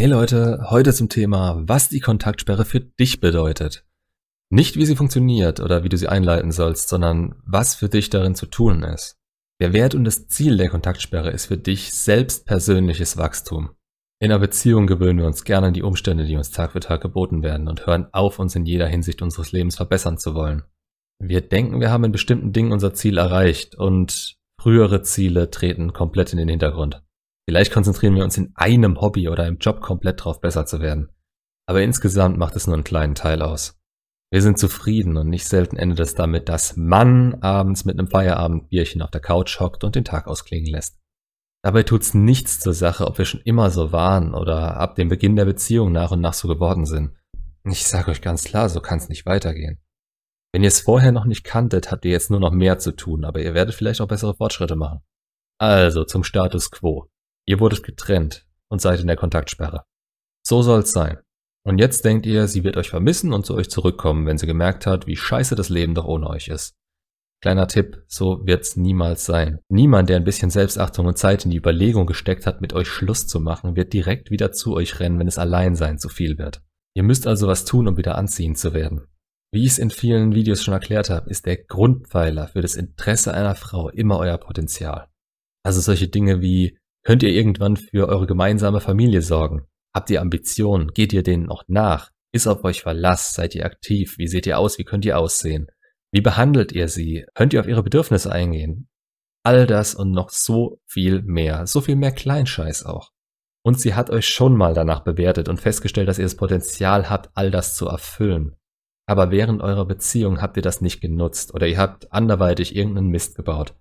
Hey Leute, heute zum Thema, was die Kontaktsperre für dich bedeutet. Nicht wie sie funktioniert oder wie du sie einleiten sollst, sondern was für dich darin zu tun ist. Der Wert und das Ziel der Kontaktsperre ist für dich selbst persönliches Wachstum. In einer Beziehung gewöhnen wir uns gerne an die Umstände, die uns Tag für Tag geboten werden und hören auf, uns in jeder Hinsicht unseres Lebens verbessern zu wollen. Wir denken, wir haben in bestimmten Dingen unser Ziel erreicht und frühere Ziele treten komplett in den Hintergrund. Vielleicht konzentrieren wir uns in einem Hobby oder im Job komplett drauf, besser zu werden. Aber insgesamt macht es nur einen kleinen Teil aus. Wir sind zufrieden und nicht selten endet es damit, dass Mann abends mit einem Feierabendbierchen auf der Couch hockt und den Tag ausklingen lässt. Dabei tut's nichts zur Sache, ob wir schon immer so waren oder ab dem Beginn der Beziehung nach und nach so geworden sind. Ich sage euch ganz klar, so kann's nicht weitergehen. Wenn ihr es vorher noch nicht kanntet, habt ihr jetzt nur noch mehr zu tun, aber ihr werdet vielleicht auch bessere Fortschritte machen. Also zum Status quo. Ihr wurdet getrennt und seid in der Kontaktsperre. So soll's sein. Und jetzt denkt ihr, sie wird euch vermissen und zu euch zurückkommen, wenn sie gemerkt hat, wie scheiße das Leben doch ohne euch ist. Kleiner Tipp, so wird's niemals sein. Niemand, der ein bisschen Selbstachtung und Zeit in die Überlegung gesteckt hat, mit euch Schluss zu machen, wird direkt wieder zu euch rennen, wenn es Alleinsein zu viel wird. Ihr müsst also was tun, um wieder anziehend zu werden. Wie ich es in vielen Videos schon erklärt habe, ist der Grundpfeiler für das Interesse einer Frau immer euer Potenzial. Also solche Dinge wie, könnt ihr irgendwann für eure gemeinsame Familie sorgen? Habt ihr Ambitionen? Geht ihr denen noch nach? Ist auf euch Verlass? Seid ihr aktiv? Wie seht ihr aus? Wie könnt ihr aussehen? Wie behandelt ihr sie? Könnt ihr auf ihre Bedürfnisse eingehen? All das und noch so viel mehr. So viel mehr Kleinscheiß auch. Und sie hat euch schon mal danach bewertet und festgestellt, dass ihr das Potenzial habt, all das zu erfüllen. Aber während eurer Beziehung habt ihr das nicht genutzt oder ihr habt anderweitig irgendeinen Mist gebaut.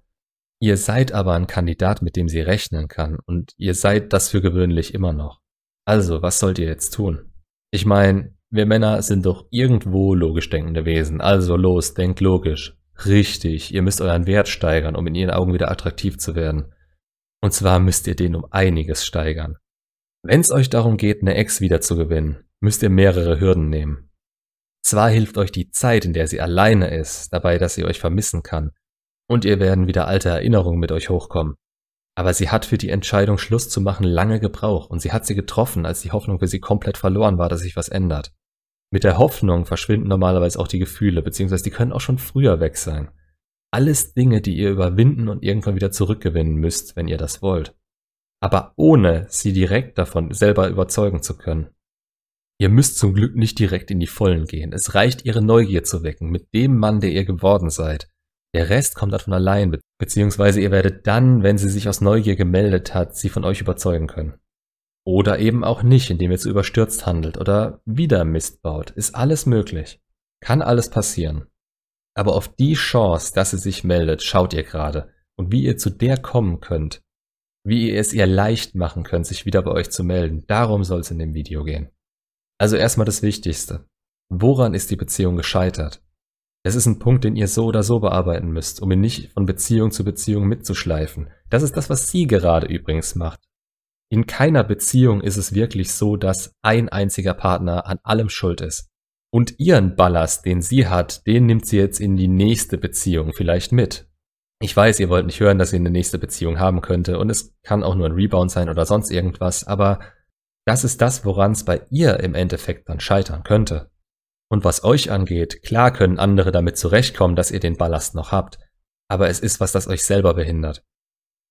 Ihr seid aber ein Kandidat, mit dem sie rechnen kann und ihr seid das für gewöhnlich immer noch. Also, was sollt ihr jetzt tun? Ich meine, wir Männer sind doch irgendwo logisch denkende Wesen. Also los, denkt logisch. Richtig, ihr müsst euren Wert steigern, um in ihren Augen wieder attraktiv zu werden. Und zwar müsst ihr den um einiges steigern. Wenn es euch darum geht, eine Ex wieder zu gewinnen, müsst ihr mehrere Hürden nehmen. Zwar hilft euch die Zeit, in der sie alleine ist, dabei, dass sie euch vermissen kann, und ihr werden wieder alte Erinnerungen mit euch hochkommen. Aber sie hat für die Entscheidung Schluss zu machen lange gebraucht und sie hat sie getroffen, als die Hoffnung für sie komplett verloren war, dass sich was ändert. Mit der Hoffnung verschwinden normalerweise auch die Gefühle, beziehungsweise die können auch schon früher weg sein. Alles Dinge, die ihr überwinden und irgendwann wieder zurückgewinnen müsst, wenn ihr das wollt. Aber ohne sie direkt davon selber überzeugen zu können. Ihr müsst zum Glück nicht direkt in die Vollen gehen. Es reicht, ihre Neugier zu wecken mit dem Mann, der ihr geworden seid. Der Rest kommt dann von allein, beziehungsweise ihr werdet dann, wenn sie sich aus Neugier gemeldet hat, sie von euch überzeugen können. Oder eben auch nicht, indem ihr zu überstürzt handelt oder wieder Mist baut. Ist alles möglich. Kann alles passieren. Aber auf die Chance, dass sie sich meldet, schaut ihr gerade. Und wie ihr zu der kommen könnt, wie ihr es ihr leicht machen könnt, sich wieder bei euch zu melden, darum soll es in dem Video gehen. Also erstmal das Wichtigste. Woran ist die Beziehung gescheitert? Es ist ein Punkt, den ihr so oder so bearbeiten müsst, um ihn nicht von Beziehung zu Beziehung mitzuschleifen. Das ist das, was sie gerade übrigens macht. In keiner Beziehung ist es wirklich so, dass ein einziger Partner an allem schuld ist. Und ihren Ballast, den sie hat, den nimmt sie jetzt in die nächste Beziehung vielleicht mit. Ich weiß, ihr wollt nicht hören, dass sie eine nächste Beziehung haben könnte und es kann auch nur ein Rebound sein oder sonst irgendwas, aber das ist das, woran es bei ihr im Endeffekt dann scheitern könnte. Und was euch angeht, klar können andere damit zurechtkommen, dass ihr den Ballast noch habt, aber es ist was, das euch selber behindert.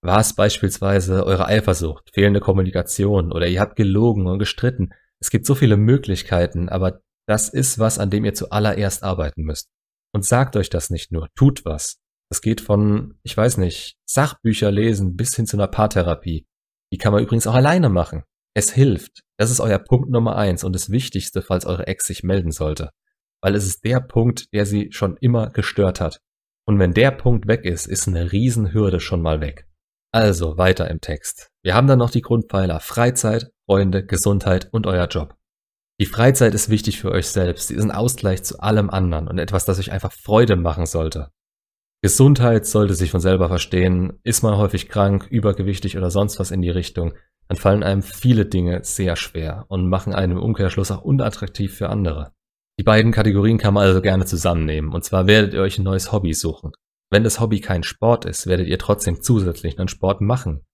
War es beispielsweise eure Eifersucht, fehlende Kommunikation oder ihr habt gelogen und gestritten? Es gibt so viele Möglichkeiten, aber das ist was, an dem ihr zuallererst arbeiten müsst. Und sagt euch das nicht nur, tut was. Es geht von, ich weiß nicht, Sachbücher lesen bis hin zu einer Paartherapie. Die kann man übrigens auch alleine machen. Es hilft. Das ist euer Punkt Nummer eins und das Wichtigste, falls eure Ex sich melden sollte. Weil es ist der Punkt, der sie schon immer gestört hat. Und wenn der Punkt weg ist, ist eine Riesenhürde schon mal weg. Also weiter im Text. Wir haben dann noch die Grundpfeiler Freizeit, Freunde, Gesundheit und euer Job. Die Freizeit ist wichtig für euch selbst. Sie ist ein Ausgleich zu allem anderen und etwas, das euch einfach Freude machen sollte. Gesundheit sollte sich von selber verstehen. Ist man häufig krank, übergewichtig oder sonst was in die Richtung, dann fallen einem viele Dinge sehr schwer und machen einen im Umkehrschluss auch unattraktiv für andere. Die beiden Kategorien kann man also gerne zusammennehmen, und zwar werdet ihr euch ein neues Hobby suchen. Wenn das Hobby kein Sport ist, werdet ihr trotzdem zusätzlich einen Sport machen.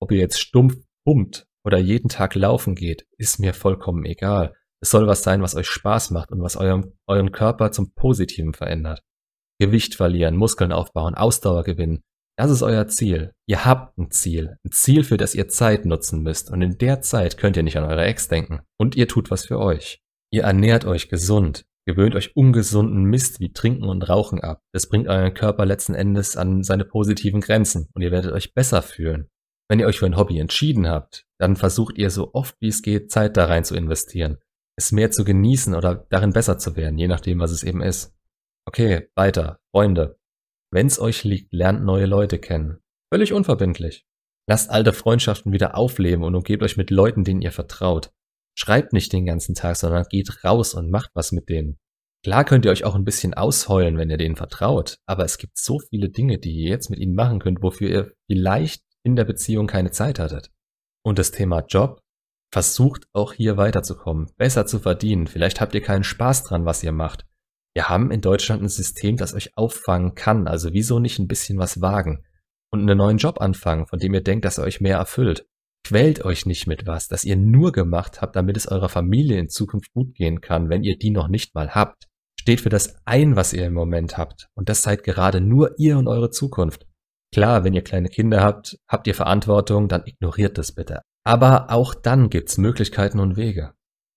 Ob ihr jetzt stumpf pumpt oder jeden Tag laufen geht, ist mir vollkommen egal. Es soll was sein, was euch Spaß macht und was eurem, euren Körper zum Positiven verändert. Gewicht verlieren, Muskeln aufbauen, Ausdauer gewinnen. Das ist euer Ziel. Ihr habt ein Ziel. Ein Ziel, für das ihr Zeit nutzen müsst. Und in der Zeit könnt ihr nicht an eure Ex denken. Und ihr tut was für euch. Ihr ernährt euch gesund. Gewöhnt euch ungesunden Mist wie Trinken und Rauchen ab. Das bringt euren Körper letzten Endes an seine positiven Grenzen und ihr werdet euch besser fühlen. Wenn ihr euch für ein Hobby entschieden habt, dann versucht ihr so oft wie es geht Zeit da rein zu investieren, es mehr zu genießen oder darin besser zu werden, je nachdem, was es eben ist. Okay, weiter, Freunde. Wenn's euch liegt, lernt neue Leute kennen. Völlig unverbindlich. Lasst alte Freundschaften wieder aufleben und umgebt euch mit Leuten, denen ihr vertraut. Schreibt nicht den ganzen Tag, sondern geht raus und macht was mit denen. Klar könnt ihr euch auch ein bisschen ausheulen, wenn ihr denen vertraut, aber es gibt so viele Dinge, die ihr jetzt mit ihnen machen könnt, wofür ihr vielleicht in der Beziehung keine Zeit hattet. Und das Thema Job, versucht auch hier weiterzukommen, besser zu verdienen. Vielleicht habt ihr keinen Spaß dran, was ihr macht. Wir haben in Deutschland ein System, das euch auffangen kann, also wieso nicht ein bisschen was wagen und einen neuen Job anfangen, von dem ihr denkt, dass er euch mehr erfüllt. Quält euch nicht mit was, das ihr nur gemacht habt, damit es eurer Familie in Zukunft gut gehen kann, wenn ihr die noch nicht mal habt. Steht für das ein, was ihr im Moment habt. Und das seid gerade nur ihr und eure Zukunft. Klar, wenn ihr kleine Kinder habt, habt ihr Verantwortung, dann ignoriert das bitte. Aber auch dann gibt's Möglichkeiten und Wege.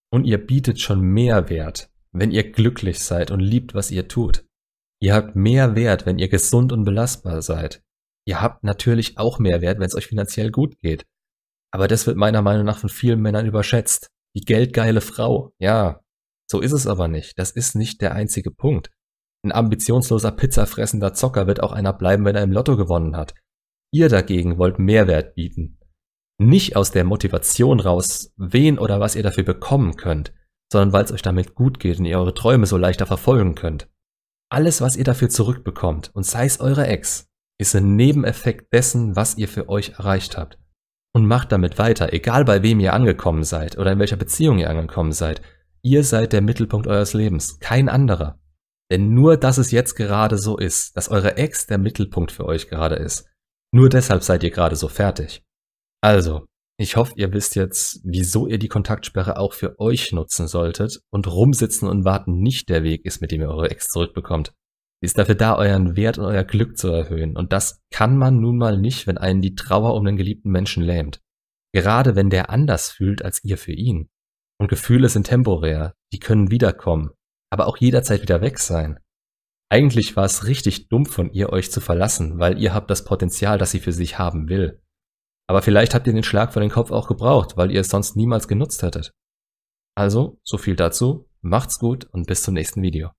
Und ihr bietet schon mehr Wert, wenn ihr glücklich seid und liebt, was ihr tut. Ihr habt mehr Wert, wenn ihr gesund und belastbar seid. Ihr habt natürlich auch mehr Wert, wenn es euch finanziell gut geht. Aber das wird meiner Meinung nach von vielen Männern überschätzt. Die geldgeile Frau. Ja, so ist es aber nicht. Das ist nicht der einzige Punkt. Ein ambitionsloser pizzafressender Zocker wird auch einer bleiben, wenn er im Lotto gewonnen hat. Ihr dagegen wollt Mehrwert bieten. Nicht aus der Motivation raus, wen oder was ihr dafür bekommen könnt, sondern weil es euch damit gut geht und ihr eure Träume so leichter verfolgen könnt. Alles, was ihr dafür zurückbekommt, und sei es eure Ex, ist ein Nebeneffekt dessen, was ihr für euch erreicht habt und macht damit weiter, egal bei wem ihr angekommen seid oder in welcher Beziehung ihr angekommen seid. Ihr seid der Mittelpunkt eures Lebens, kein anderer. Denn nur, dass es jetzt gerade so ist, dass eure Ex der Mittelpunkt für euch gerade ist, nur deshalb seid ihr gerade so fertig. Also, ich hoffe, ihr wisst jetzt, wieso ihr die Kontaktsperre auch für euch nutzen solltet und rumsitzen und warten nicht der Weg ist, mit dem ihr eure Ex zurückbekommt. Sie ist dafür da, euren Wert und euer Glück zu erhöhen. Und das kann man nun mal nicht, wenn einen die Trauer um den geliebten Menschen lähmt. Gerade wenn der anders fühlt als ihr für ihn. Und Gefühle sind temporär, die können wiederkommen, aber auch jederzeit wieder weg sein. Eigentlich war es richtig dumm von ihr, euch zu verlassen, weil ihr habt das Potenzial, das sie für sich haben will. Aber vielleicht habt ihr den Schlag vor den Kopf auch gebraucht, weil ihr es sonst niemals genutzt hättet. Also, so viel dazu, macht's gut und bis zum nächsten Video.